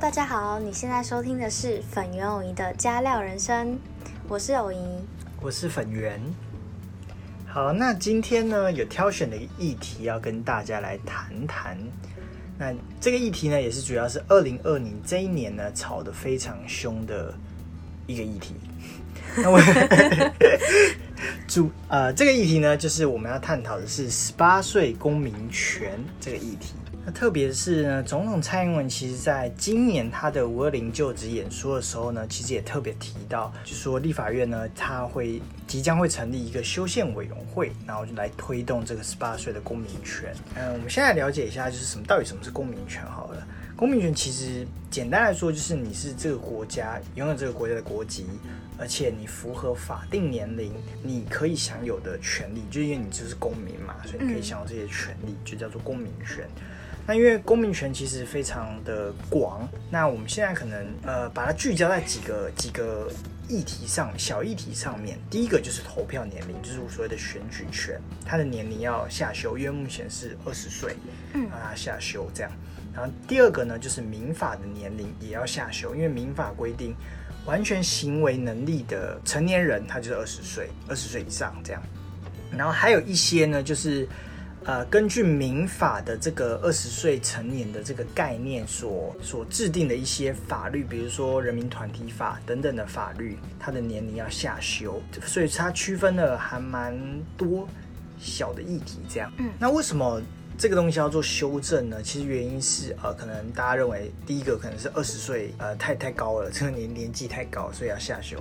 大家好，你现在收听的是粉圆偶仪的加料人生，我是偶仪。我是粉圆。好，那今天呢有挑选的议题要跟大家来谈谈。那这个议题呢，也是主要是二零二零这一年呢吵得非常凶的一个议题。那我 主呃这个议题呢，就是我们要探讨的是十八岁公民权这个议题。那特别是呢，总统蔡英文其实在今年他的五二零就职演说的时候呢，其实也特别提到，就说立法院呢，他会即将会成立一个修宪委员会，然后就来推动这个十八岁的公民权。嗯，我们现在了解一下，就是什么到底什么是公民权好了。公民权其实简单来说，就是你是这个国家拥有这个国家的国籍，而且你符合法定年龄，你可以享有的权利，就因为你就是公民嘛，所以你可以享有这些权利，就叫做公民权。那因为公民权其实非常的广，那我们现在可能呃把它聚焦在几个几个议题上，小议题上面。第一个就是投票年龄，就是所谓的选举权，它的年龄要下修，因为目前是二十岁，嗯，让它下修这样。然后第二个呢，就是民法的年龄也要下修，因为民法规定完全行为能力的成年人他就是二十岁，二十岁以上这样。然后还有一些呢，就是。呃，根据民法的这个二十岁成年的这个概念所所制定的一些法律，比如说人民团体法等等的法律，它的年龄要下修，所以它区分了还蛮多小的议题。这样，嗯，那为什么这个东西要做修正呢？其实原因是，呃，可能大家认为第一个可能是二十岁，呃，太太高了，这个年年纪太高，所以要下修。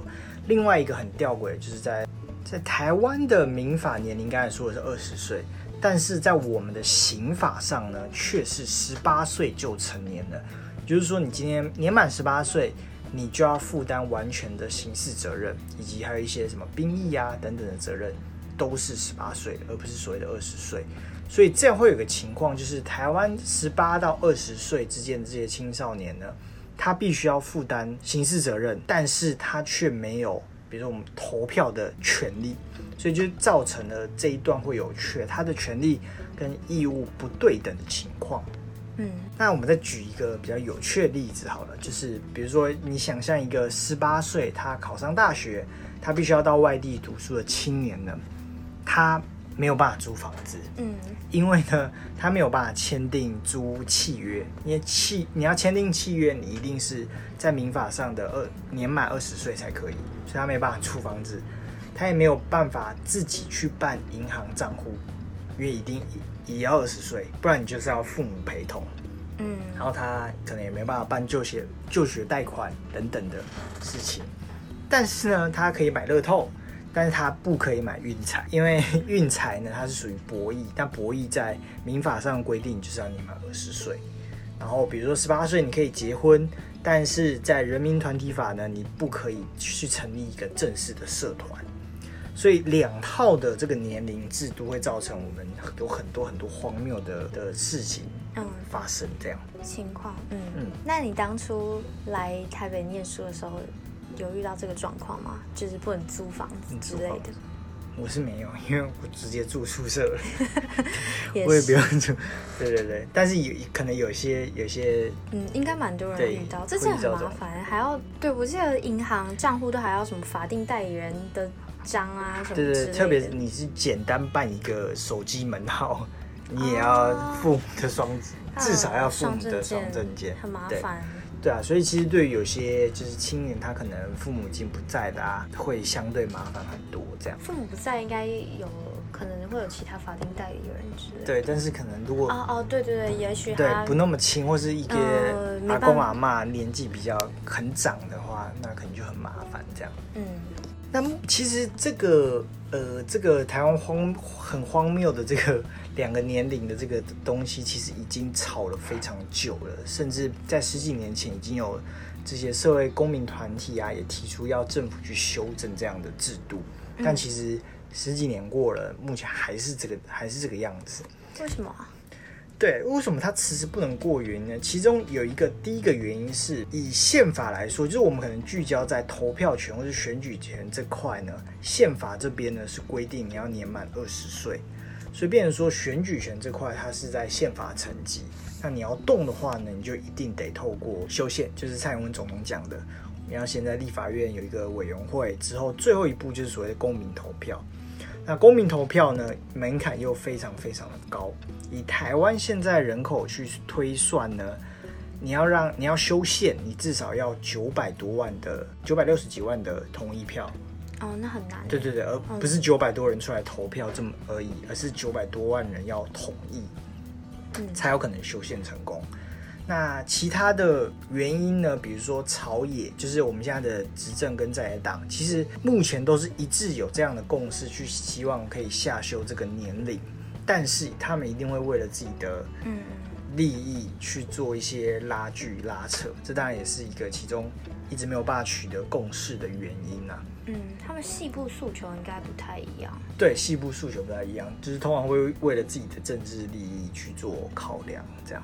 另外一个很吊诡，就是在在台湾的民法年龄，刚才说的是二十岁。但是在我们的刑法上呢，却是十八岁就成年了。就是说，你今天年满十八岁，你就要负担完全的刑事责任，以及还有一些什么兵役啊等等的责任，都是十八岁，而不是所谓的二十岁。所以这样会有个情况，就是台湾十八到二十岁之间的这些青少年呢，他必须要负担刑事责任，但是他却没有。比如说我们投票的权利，所以就造成了这一段会有缺，他的权利跟义务不对等的情况。嗯，那我们再举一个比较有趣的例子好了，就是比如说你想象一个十八岁他考上大学，他必须要到外地读书的青年呢，他。没有办法租房子，嗯，因为呢，他没有办法签订租契约，因为契你要签订契约，你一定是在民法上的二年满二十岁才可以，所以他没办法租房子，他也没有办法自己去办银行账户，因为一定也要二十岁，不然你就是要父母陪同，嗯，然后他可能也没办法办就学就学贷款等等的事情，但是呢，他可以买乐透。但是他不可以买运彩，因为 运彩呢，它是属于博弈，但博弈在民法上规定就是要你满二十岁。然后比如说十八岁你可以结婚，但是在人民团体法呢，你不可以去成立一个正式的社团。所以两套的这个年龄制度会造成我们有很多很多荒谬的的事情嗯发生这样情况嗯嗯。那你当初来台北念书的时候？有遇到这个状况吗？就是不能租房子之类的。我是没有，因为我直接住宿舍了，我也不用住。对对对，但是有可能有些有些，嗯，应该蛮多人遇到，这真的很麻烦，还要对我记得银行账户都还要什么法定代理人的章啊什么对对，特别你是简单办一个手机门号，你也要父母的双，至少要父母的双证件，很麻烦。对啊，所以其实对于有些就是青年，他可能父母已经不在的啊，会相对麻烦很多。这样父母不在，应该有可能会有其他法定代理人之类。对，但是可能如果哦哦，对对对，也许对不那么亲，或是一个阿公阿妈年纪比较很长的话，那可能就很麻烦。这样，嗯，那其实这个呃，这个台湾荒很荒谬的这个。两个年龄的这个东西，其实已经吵了非常久了，甚至在十几年前已经有这些社会公民团体啊，也提出要政府去修正这样的制度。但其实十几年过了，目前还是这个还是这个样子。为什么？对，为什么它迟迟不能过原因呢？其中有一个第一个原因是以宪法来说，就是我们可能聚焦在投票权或是选举权这块呢，宪法这边呢是规定你要年满二十岁。所以变成说选举权这块它是在宪法层级，那你要动的话呢，你就一定得透过修宪，就是蔡英文总统讲的，你要先在立法院有一个委员会，之后最后一步就是所谓的公民投票。那公民投票呢，门槛又非常非常的高。以台湾现在人口去推算呢，你要让你要修宪，你至少要九百多万的九百六十几万的同意票。哦，那很难。对对对，而不是九百多人出来投票这么而已，而是九百多万人要同意，才有可能修宪成功。那其他的原因呢？比如说朝野，就是我们现在的执政跟在野党，其实目前都是一致有这样的共识，去希望可以下修这个年龄，但是他们一定会为了自己的嗯利益去做一些拉锯拉扯，这当然也是一个其中一直没有办法取得共识的原因啊。嗯，他们细部诉求应该不太一样。对，细部诉求不太一样，就是通常会为了自己的政治利益去做考量，这样。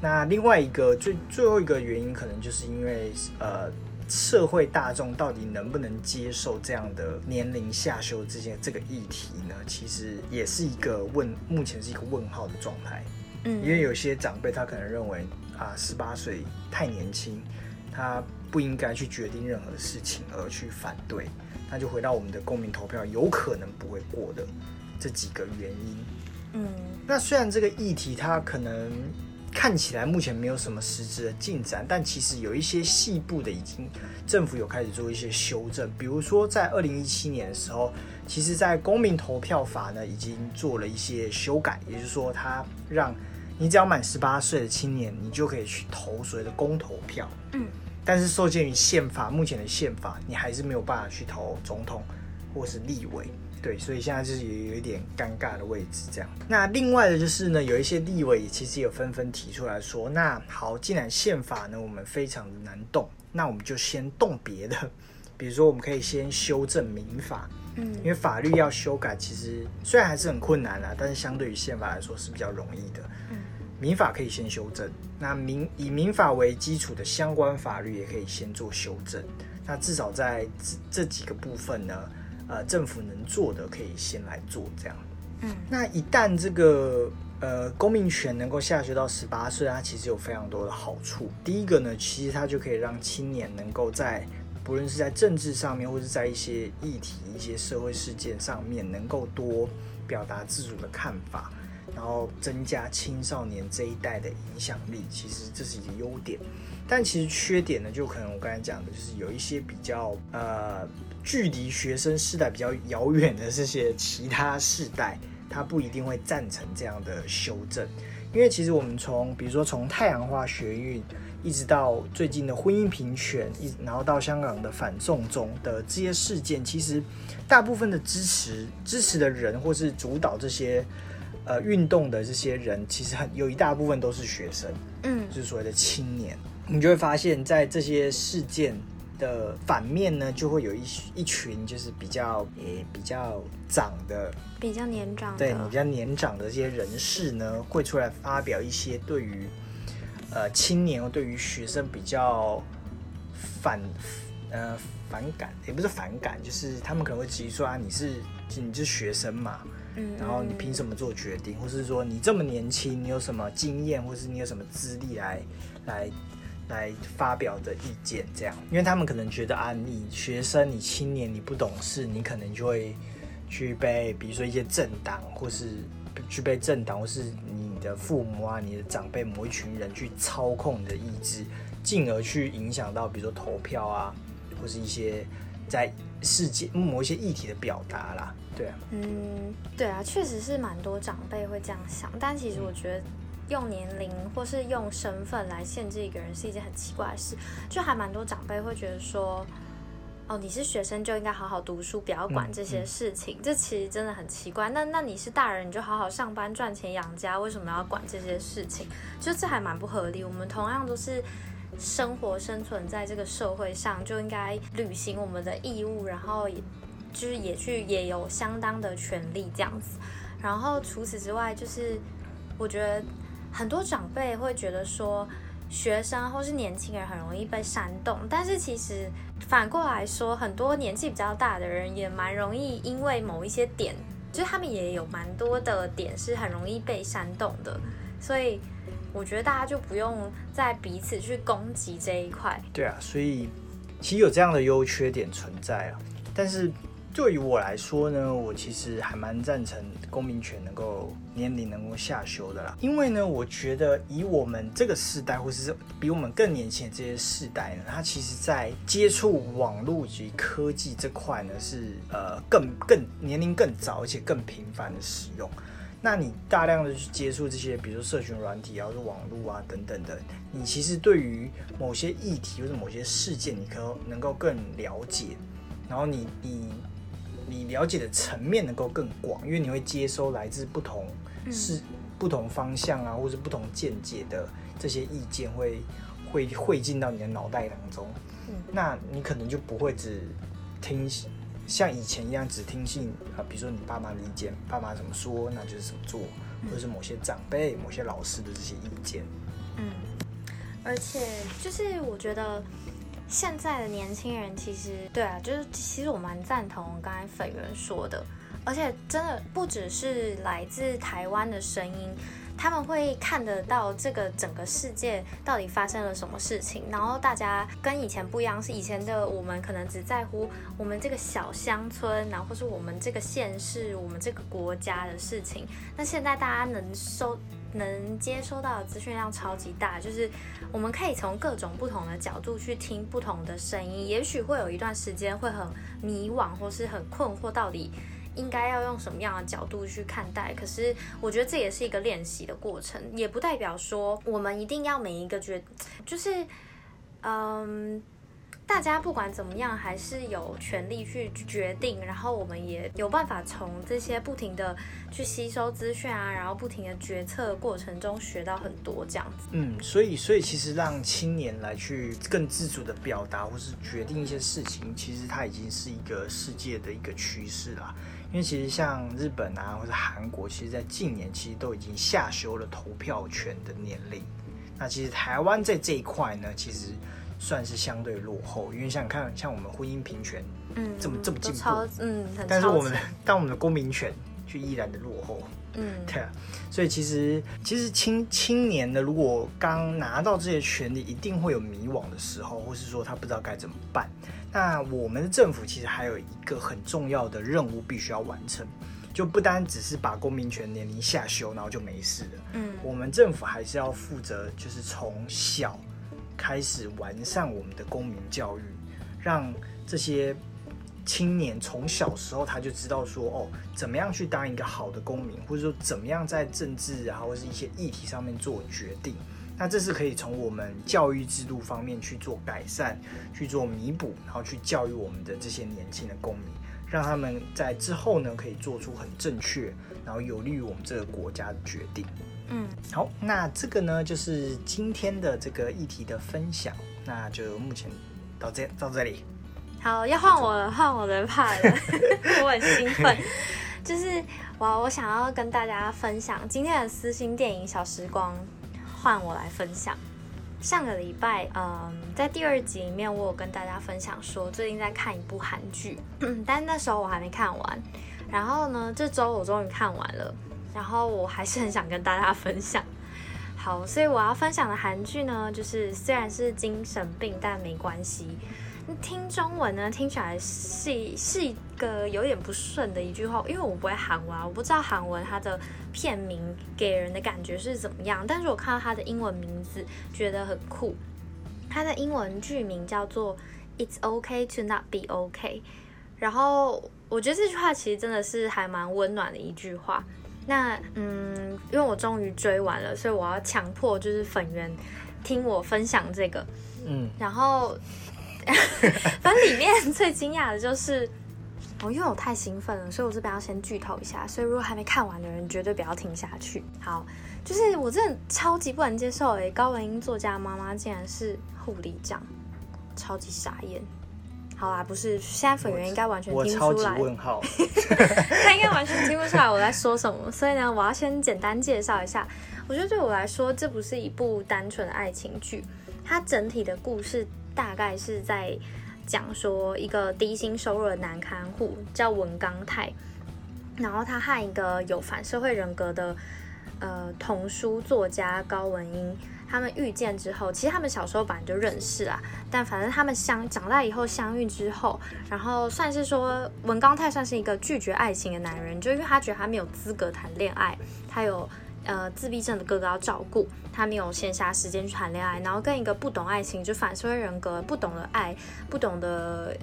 那另外一个最最后一个原因，可能就是因为呃，社会大众到底能不能接受这样的年龄下修这件这个议题呢？其实也是一个问，目前是一个问号的状态。嗯，因为有些长辈他可能认为啊，十八岁太年轻，他不应该去决定任何事情而去反对。那就回到我们的公民投票有可能不会过的这几个原因。嗯，那虽然这个议题它可能。看起来目前没有什么实质的进展，但其实有一些细部的已经政府有开始做一些修正，比如说在二零一七年的时候，其实在公民投票法呢已经做了一些修改，也就是说，它让你只要满十八岁的青年，你就可以去投所谓的公投票。嗯，但是受限于宪法目前的宪法，你还是没有办法去投总统或是立委。对，所以现在就是有一点尴尬的位置，这样。那另外的就是呢，有一些立委其实有纷纷提出来说，那好，既然宪法呢我们非常的难动，那我们就先动别的，比如说我们可以先修正民法，嗯，因为法律要修改，其实虽然还是很困难啊，但是相对于宪法来说是比较容易的。民法可以先修正，那民以民法为基础的相关法律也可以先做修正，那至少在这这几个部分呢。呃，政府能做的可以先来做，这样。嗯，那一旦这个呃公民权能够下修到十八岁，它其实有非常多的好处。第一个呢，其实它就可以让青年能够在不论是在政治上面，或是在一些议题、一些社会事件上面，能够多表达自主的看法，然后增加青少年这一代的影响力。其实这是一个优点，但其实缺点呢，就可能我刚才讲的，就是有一些比较呃。距离学生世代比较遥远的这些其他世代，他不一定会赞成这样的修正，因为其实我们从比如说从太阳花学运，一直到最近的婚姻平权，一然后到香港的反送中的这些事件，其实大部分的支持支持的人或是主导这些呃运动的这些人，其实很有一大部分都是学生，嗯，就是所谓的青年，你就会发现在这些事件。的反面呢，就会有一一群就是比较诶比较长的，比较年长，对你比较年长的这些人士呢，会出来发表一些对于呃青年或对于学生比较反呃反感，也不是反感，就是他们可能会提出啊，你是你是学生嘛，嗯，然后你凭什么做决定，或是说你这么年轻，你有什么经验，或是你有什么资历来来。来发表的意见，这样，因为他们可能觉得啊，你学生，你青年，你不懂事，你可能就会去被，比如说一些政党，或是去被政党，或是你的父母啊，你的长辈某一群人去操控你的意志，进而去影响到，比如说投票啊，或是一些在世界某一些议题的表达啦，对啊，嗯，对啊，确实是蛮多长辈会这样想，但其实我觉得。用年龄或是用身份来限制一个人是一件很奇怪的事，就还蛮多长辈会觉得说，哦，你是学生就应该好好读书，不要管这些事情，这其实真的很奇怪。那那你是大人，你就好好上班赚钱养家，为什么要管这些事情？就这还蛮不合理。我们同样都是生活生存在这个社会上，就应该履行我们的义务，然后也就是也去也有相当的权利这样子。然后除此之外，就是我觉得。很多长辈会觉得说，学生或是年轻人很容易被煽动，但是其实反过来说，很多年纪比较大的人也蛮容易因为某一些点就是他们也有蛮多的点是很容易被煽动的，所以我觉得大家就不用再彼此去攻击这一块。对啊，所以其实有这样的优缺点存在啊，但是。对于我来说呢，我其实还蛮赞成公民权能够年龄能够下修的啦。因为呢，我觉得以我们这个世代，或是比我们更年轻的这些世代呢，他其实在接触网络及科技这块呢，是呃更更年龄更早，而且更频繁的使用。那你大量的去接触这些，比如说社群软体啊，或者网络啊等等的，你其实对于某些议题或者某些事件，你可能够更了解，然后你你。你了解的层面能够更广，因为你会接收来自不同是不同方向啊，或者不同见解的这些意见，会会汇进到你的脑袋当中。嗯，那你可能就不会只听像以前一样只听信啊，比如说你爸妈的意见，爸妈怎么说，那就是怎么做，或者是某些长辈、某些老师的这些意见。嗯，而且就是我觉得。现在的年轻人其实对啊，就是其实我蛮赞同刚才粉圆说的，而且真的不只是来自台湾的声音，他们会看得到这个整个世界到底发生了什么事情，然后大家跟以前不一样，是以前的我们可能只在乎我们这个小乡村，然后是我们这个县市、我们这个国家的事情，那现在大家能收。能接收到的资讯量超级大，就是我们可以从各种不同的角度去听不同的声音，也许会有一段时间会很迷惘或是很困惑，到底应该要用什么样的角度去看待。可是我觉得这也是一个练习的过程，也不代表说我们一定要每一个觉，就是嗯。大家不管怎么样，还是有权利去决定，然后我们也有办法从这些不停的去吸收资讯啊，然后不停的决策过程中学到很多这样子。嗯，所以所以其实让青年来去更自主的表达或是决定一些事情，其实它已经是一个世界的一个趋势啦。因为其实像日本啊或者韩国，其实在近年其实都已经下修了投票权的年龄。那其实台湾在这一块呢，其实。算是相对落后，因为像看像我们婚姻平权，嗯，这么这么进步，嗯，但是我们 但我们 的公民权却依然的落后，嗯，对啊，所以其实其实青青年的如果刚拿到这些权利，一定会有迷惘的时候，或是说他不知道该怎么办。那我们的政府其实还有一个很重要的任务必须要完成，就不单只是把公民权年龄下修，然后就没事了。嗯，我们政府还是要负责，就是从小。开始完善我们的公民教育，让这些青年从小时候他就知道说哦，怎么样去当一个好的公民，或者说怎么样在政治啊或者是一些议题上面做决定。那这是可以从我们教育制度方面去做改善、去做弥补，然后去教育我们的这些年轻的公民，让他们在之后呢可以做出很正确，然后有利于我们这个国家的决定。嗯，好，那这个呢，就是今天的这个议题的分享，那就目前到这到这里。好，要换我了，换我的派了，我很兴奋。就是我我想要跟大家分享今天的私心电影小时光，换我来分享。上个礼拜，嗯，在第二集里面，我有跟大家分享说最近在看一部韩剧，但那时候我还没看完。然后呢，这周我终于看完了。然后我还是很想跟大家分享，好，所以我要分享的韩剧呢，就是虽然是精神病，但没关系。听中文呢，听起来是是一个有点不顺的一句话，因为我不会韩文，我不知道韩文它的片名给人的感觉是怎么样。但是我看到它的英文名字，觉得很酷。它的英文剧名叫做 "It's OK to Not Be OK"，然后我觉得这句话其实真的是还蛮温暖的一句话。那嗯，因为我终于追完了，所以我要强迫就是粉圆听我分享这个，嗯，然后 反正里面最惊讶的就是，哦，因为我太兴奋了，所以我这边要先剧透一下，所以如果还没看完的人绝对不要听下去。好，就是我真的超级不能接受诶，高文英作家妈妈竟然是护理长，超级傻眼。好啦，不是，现在粉圆应该完全听不出来。问号，他应该完全听不出来我在说什么。所以呢，我要先简单介绍一下。我觉得对我来说，这不是一部单纯的爱情剧，它整体的故事大概是在讲说一个低薪收入的男看护叫文刚泰，然后他和一个有反社会人格的呃童书作家高文英，他们遇见之后，其实他们小时候本来就认识啊，但反正他们相长大以后相遇之后，然后算是说文刚泰算是一个拒绝爱情的男人，就因为他觉得他没有资格谈恋爱，他有呃自闭症的哥哥要照顾，他没有闲暇时间去谈恋爱，然后跟一个不懂爱情就反社会人格，不懂得爱，不懂得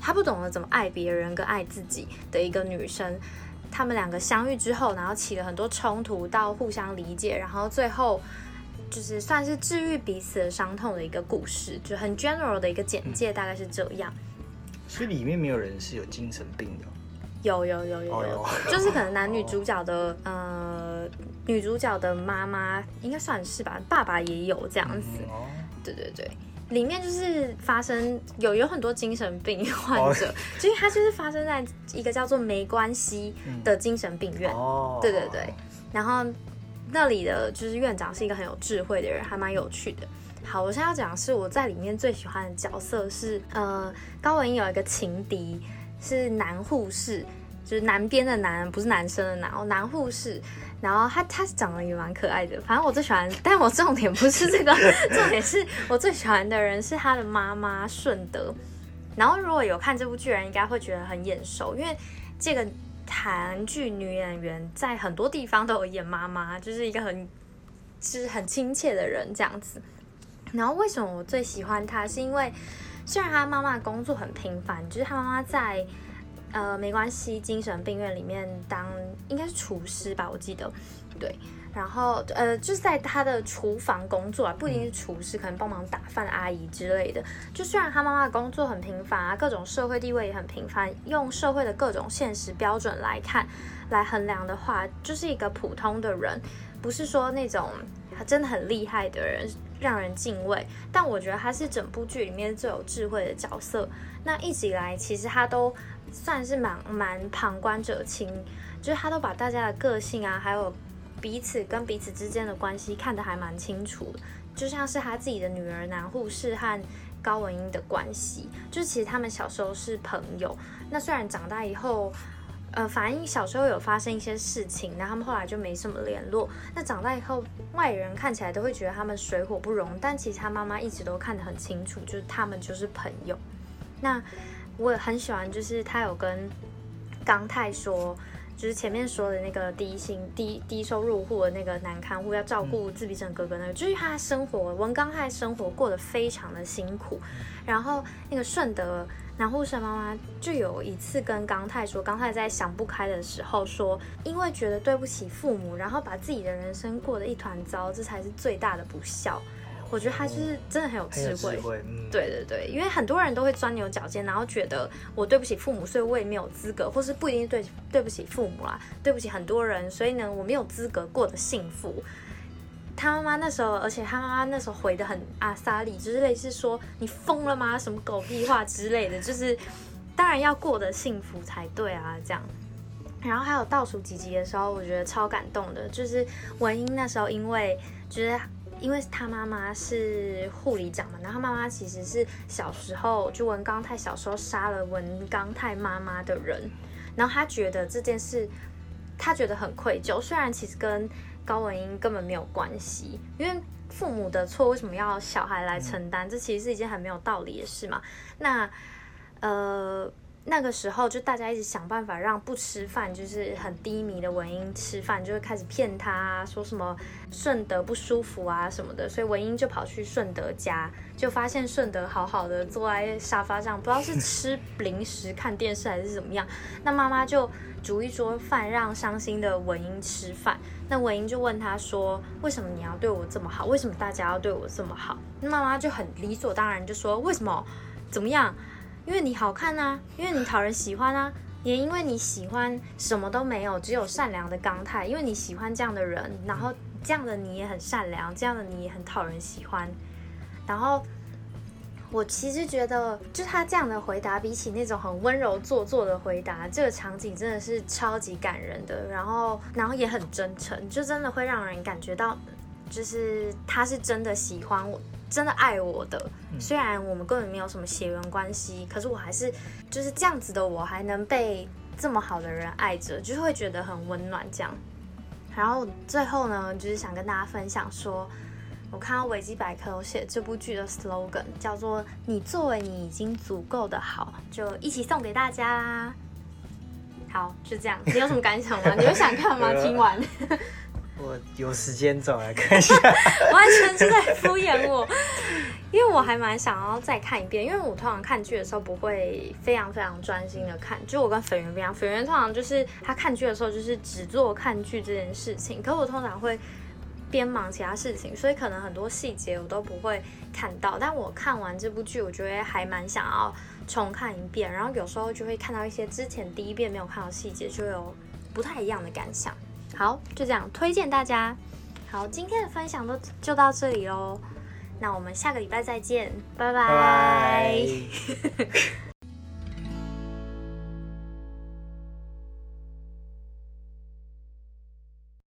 他不懂得怎么爱别人跟爱自己的一个女生。他们两个相遇之后，然后起了很多冲突，到互相理解，然后最后就是算是治愈彼此的伤痛的一个故事，就很 general 的一个简介，大概是这样。所以里面没有人是有精神病的。有有有有哦有，就是可能男女主角的呃女主角的妈妈应该算是吧，爸爸也有这样子。嗯哦，对对对，里面就是发生有有很多精神病患者，就是它就是发生在一个叫做没关系的精神病院。哦，对对对，然后那里的就是院长是一个很有智慧的人，还蛮有趣的。好，我现在要讲的是我在里面最喜欢的角色是呃高文英有一个情敌是男护士，就是南边的男，不是男生的男哦，男护士。然后他他长得也蛮可爱的，反正我最喜欢，但我重点不是这个，重点是我最喜欢的人是他的妈妈顺德。然后如果有看这部剧的人，应该会觉得很眼熟，因为这个韩剧女演员在很多地方都有演妈妈，就是一个很就是很亲切的人这样子。然后为什么我最喜欢她？是因为虽然她妈妈工作很平凡，就是她妈妈在呃没关系精神病院里面当应该是厨师吧，我记得对。然后呃就是在他的厨房工作啊，不一定是厨师，可能帮忙打饭阿姨之类的。就虽然他妈妈的工作很平凡啊，各种社会地位也很平凡，用社会的各种现实标准来看来衡量的话，就是一个普通的人，不是说那种真的很厉害的人。让人敬畏，但我觉得他是整部剧里面最有智慧的角色。那一直以来，其实他都算是蛮蛮旁观者清，就是他都把大家的个性啊，还有彼此跟彼此之间的关系看得还蛮清楚的。就像是他自己的女儿男护士和高文英的关系，就其实他们小时候是朋友。那虽然长大以后，呃，反映小时候有发生一些事情，然后他们后来就没什么联络。那长大以后，外人看起来都会觉得他们水火不容，但其实他妈妈一直都看得很清楚，就是他们就是朋友。那我也很喜欢，就是他有跟刚泰说，就是前面说的那个低薪低低收入户的那个男看护要照顾自闭症哥哥那个，就是他生活文刚泰生活过得非常的辛苦，然后那个顺德。男护士妈妈就有一次跟刚泰说，刚泰在想不开的时候说，因为觉得对不起父母，然后把自己的人生过得一团糟，这才是最大的不孝。我觉得他就是真的很有智慧，嗯，对对对，因为很多人都会钻牛角尖，然后觉得我对不起父母，所以我也没有资格，或是不一定对对不起父母啦，对不起很多人，所以呢，我没有资格过得幸福。他妈妈那时候，而且他妈妈那时候回的很阿萨里，就是类似说你疯了吗？什么狗屁话之类的，就是当然要过得幸福才对啊，这样。然后还有倒数几集的时候，我觉得超感动的，就是文英那时候因为就是因为他妈妈是护理长嘛，然后妈妈其实是小时候就文刚泰小时候杀了文刚泰妈妈的人，然后他觉得这件事他觉得很愧疚，虽然其实跟高文英根本没有关系，因为父母的错为什么要小孩来承担？这其实是一件很没有道理的事嘛。那呃那个时候就大家一直想办法让不吃饭就是很低迷的文英吃饭，就会开始骗他说什么顺德不舒服啊什么的，所以文英就跑去顺德家，就发现顺德好好的坐在沙发上，不知道是吃零食看电视还是怎么样。那妈妈就煮一桌饭让伤心的文英吃饭。那文英就问他说：“为什么你要对我这么好？为什么大家要对我这么好？”那妈妈就很理所当然就说：“为什么？怎么样？因为你好看啊，因为你讨人喜欢啊，也因为你喜欢什么都没有，只有善良的刚泰，因为你喜欢这样的人，然后这样的你也很善良，这样的你也很讨人喜欢。然后我其实觉得，就他这样的回答，比起那种很温柔做作的回答，这个场景真的是超级感人的。然后，然后也很真诚，就真的会让人感觉到，就是他是真的喜欢我。真的爱我的，虽然我们根本没有什么血缘关系，可是我还是就是这样子的，我还能被这么好的人爱着，就是会觉得很温暖这样。然后最后呢，就是想跟大家分享说，我看到维基百科有写这部剧的 slogan 叫做“你作为你已经足够的好”，就一起送给大家啦。好，就这样。你有什么感想吗？你有想看吗？听完。我有时间走来看一下，完全是在敷衍我，因为我还蛮想要再看一遍，因为我通常看剧的时候不会非常非常专心的看，就我跟粉圆不一样，粉圆通常就是他看剧的时候就是只做看剧这件事情，可我通常会边忙其他事情，所以可能很多细节我都不会看到，但我看完这部剧，我觉得还蛮想要重看一遍，然后有时候就会看到一些之前第一遍没有看到细节，就有不太一样的感想。好，就这样推荐大家。好，今天的分享都就到这里喽，那我们下个礼拜再见，拜拜。